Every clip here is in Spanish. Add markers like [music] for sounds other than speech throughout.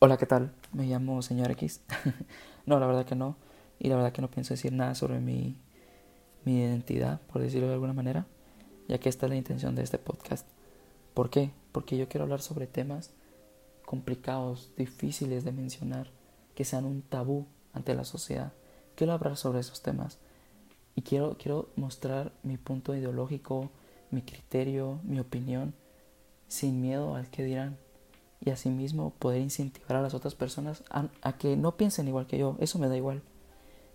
Hola, ¿qué tal? Me llamo señor X. [laughs] no, la verdad que no. Y la verdad que no pienso decir nada sobre mi, mi identidad, por decirlo de alguna manera, ya que esta es la intención de este podcast. ¿Por qué? Porque yo quiero hablar sobre temas complicados, difíciles de mencionar, que sean un tabú ante la sociedad. Quiero hablar sobre esos temas y quiero, quiero mostrar mi punto ideológico, mi criterio, mi opinión, sin miedo al que dirán y asimismo poder incentivar a las otras personas a, que no piensen igual que yo. Eso me da igual.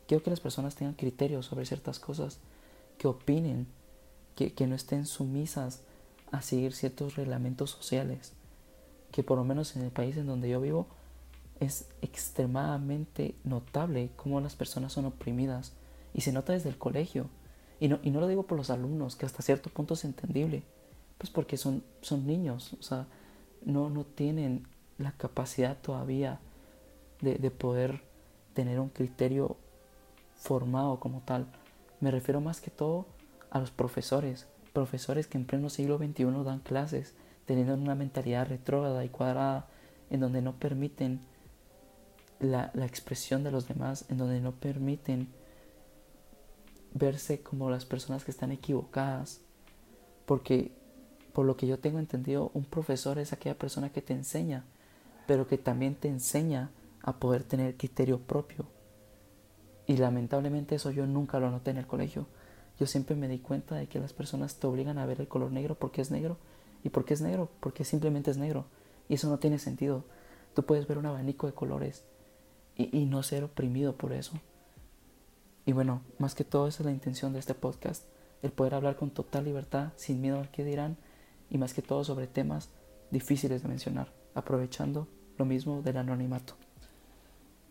Quiero que las personas tengan criterios sobre ciertas cosas, que opinen, que, que no estén sumisas a seguir ciertos reglamentos sociales, que por lo menos en el país en donde yo vivo es extremadamente notable cómo las personas son oprimidas y se nota desde el colegio. Y no, y no lo digo por los alumnos, que hasta cierto punto es entendible, pues porque son, son niños, o sea, no, no tienen la capacidad todavía de, de poder tener un criterio formado como tal. Me refiero más que todo a los profesores, profesores que en pleno siglo XXI dan clases teniendo una mentalidad retrógrada y cuadrada, en donde no permiten la, la, expresión de los demás, en donde no permiten verse como las personas que están equivocadas, porque por lo que yo tengo entendido, un profesor es aquella persona que te enseña, pero que también te enseña a poder tener criterio propio. Y lamentablemente eso yo nunca lo noté en el colegio. Yo siempre me di cuenta de que las personas te obligan a ver el color negro porque es negro. ¿Y por qué es negro? Porque simplemente es negro. Y eso no tiene sentido. Tú puedes ver un abanico de colores y, y no ser oprimido por eso. Y bueno, más que todo esa es la intención de este podcast. El poder hablar con total libertad, sin miedo al que dirán y más que todo sobre temas difíciles de mencionar, aprovechando lo mismo del anonimato.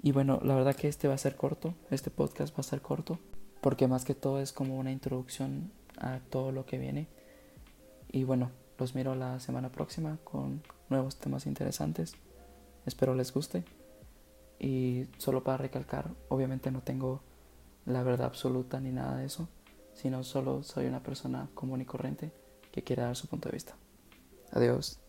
Y bueno, la verdad que este va a ser corto, este podcast va a ser corto, porque más que todo es como una introducción a todo lo que viene. Y bueno, los miro la semana próxima con nuevos temas interesantes. Espero les guste. Y solo para recalcar, obviamente no tengo la verdad absoluta ni nada de eso, sino solo soy una persona común y corriente que quiera dar su punto de vista. Adiós.